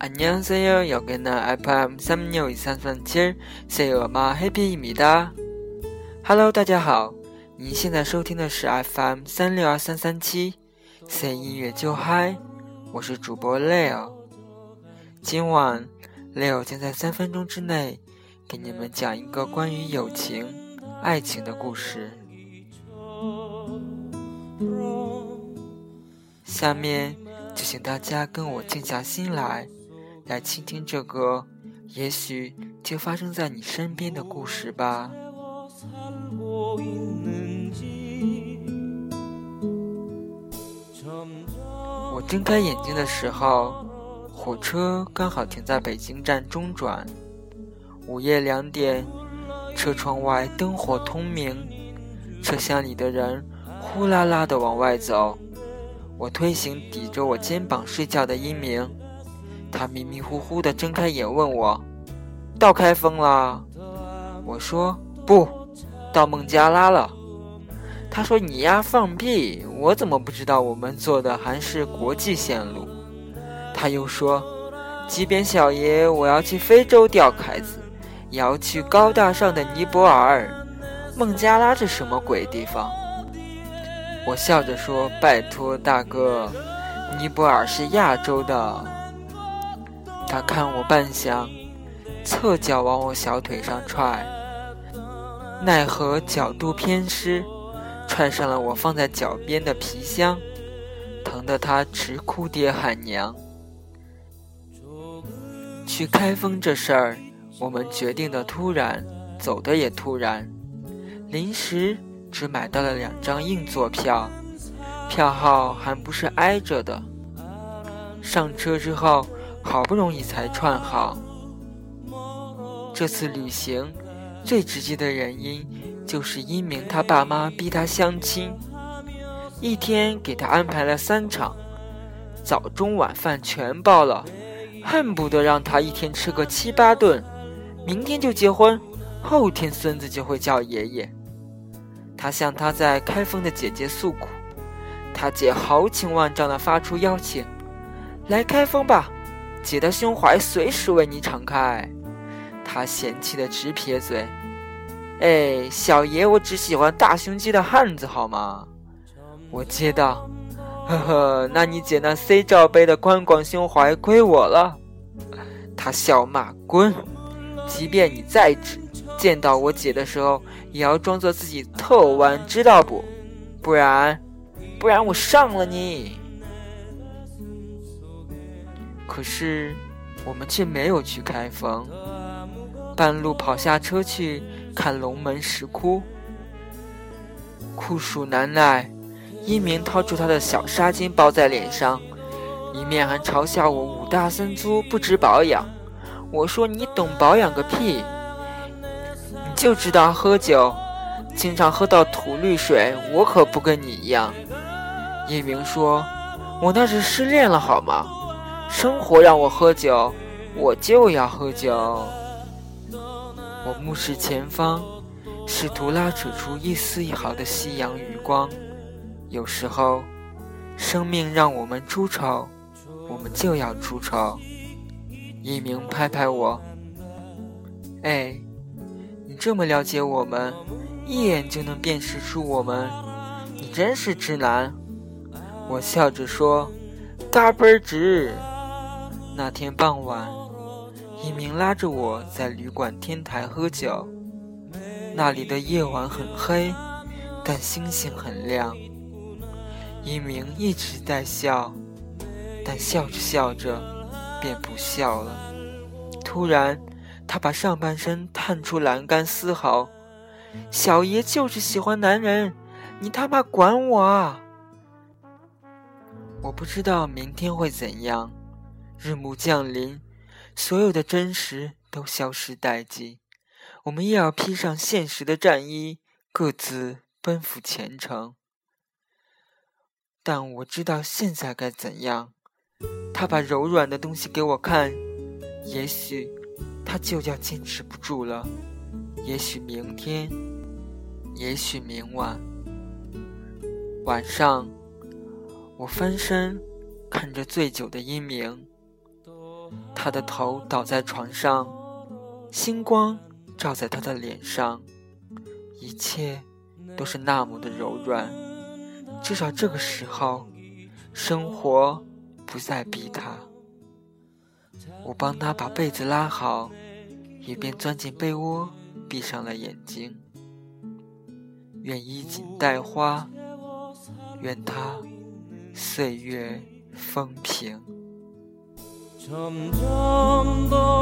안녕하세요. 여기는 FM 36233 세요마 해피입니다. Hello，大家好，您现在收听的是 FM 三六二三三七 C 音乐就嗨，我是主播 Leo。今晚 Leo 将在三分钟之内给你们讲一个关于友情、爱情的故事。下面就请大家跟我静下心来， 来倾听这个也许就发生在你身边的故事吧。我睁开眼睛的时候，火车刚好停在北京站中转。午夜两点，车窗外灯火通明，车厢里的人呼啦啦的往外走。我推醒抵着我肩膀睡觉的一鸣，他迷迷糊糊的睁开眼问我：“到开封了？”我说：“不，到孟加拉了。”他说：“你丫放屁！我怎么不知道我们坐的还是国际线路？”他又说：“即便小爷我要去非洲钓凯子，也要去高大上的尼泊尔。孟加拉这什么鬼地方？”我笑着说：“拜托大哥，尼泊尔是亚洲的。”他看我半晌，侧脚往我小腿上踹，奈何角度偏失，踹上了我放在脚边的皮箱，疼得他直哭爹喊娘。去开封这事儿，我们决定的突然，走的也突然，临时。只买到了两张硬座票，票号还不是挨着的。上车之后，好不容易才串好。这次旅行最直接的原因，就是因明他爸妈逼他相亲，一天给他安排了三场，早中晚饭全包了，恨不得让他一天吃个七八顿。明天就结婚，后天孙子就会叫爷爷。他向他在开封的姐姐诉苦，他姐豪情万丈地发出邀请：“来开封吧，姐的胸怀随时为你敞开。”他嫌弃的直撇嘴：“哎，小爷我只喜欢大胸肌的汉子，好吗？”我接道：“呵呵，那你姐那 C 罩杯的宽广胸怀归我了。”他笑骂：“滚！即便你再直。”见到我姐的时候，也要装作自己特弯，知道不？不然，不然我上了你。可是，我们却没有去开封，半路跑下车去看龙门石窟。酷暑难耐，一鸣掏出他的小纱巾包在脸上，一面还嘲笑我五大三粗不知保养。我说你懂保养个屁！你就知道喝酒，经常喝到吐绿水。我可不跟你一样。一鸣说：“我那是失恋了，好吗？生活让我喝酒，我就要喝酒。”我目视前方，试图拉扯出一丝一毫的夕阳余光。有时候，生命让我们出丑，我们就要出丑。一鸣拍拍我：“哎。”你这么了解我们，一眼就能辨识出我们，你真是直男。我笑着说：“嘎嘣儿直。”那天傍晚，一鸣拉着我在旅馆天台喝酒，那里的夜晚很黑，但星星很亮。一鸣一直在笑，但笑着笑着便不笑了。突然。他把上半身探出栏杆嘶吼：“小爷就是喜欢男人，你他妈管我啊！”我不知道明天会怎样，日暮降临，所有的真实都消失殆尽，我们又要披上现实的战衣，各自奔赴前程。但我知道现在该怎样。他把柔软的东西给我看，也许。他就要坚持不住了，也许明天，也许明晚。晚上，我翻身看着醉酒的英明，他的头倒在床上，星光照在他的脸上，一切都是那么的柔软。至少这个时候，生活不再逼他。我帮他把被子拉好，一边钻进被窝，闭上了眼睛。愿衣锦带花，愿他岁月风平。 점점 더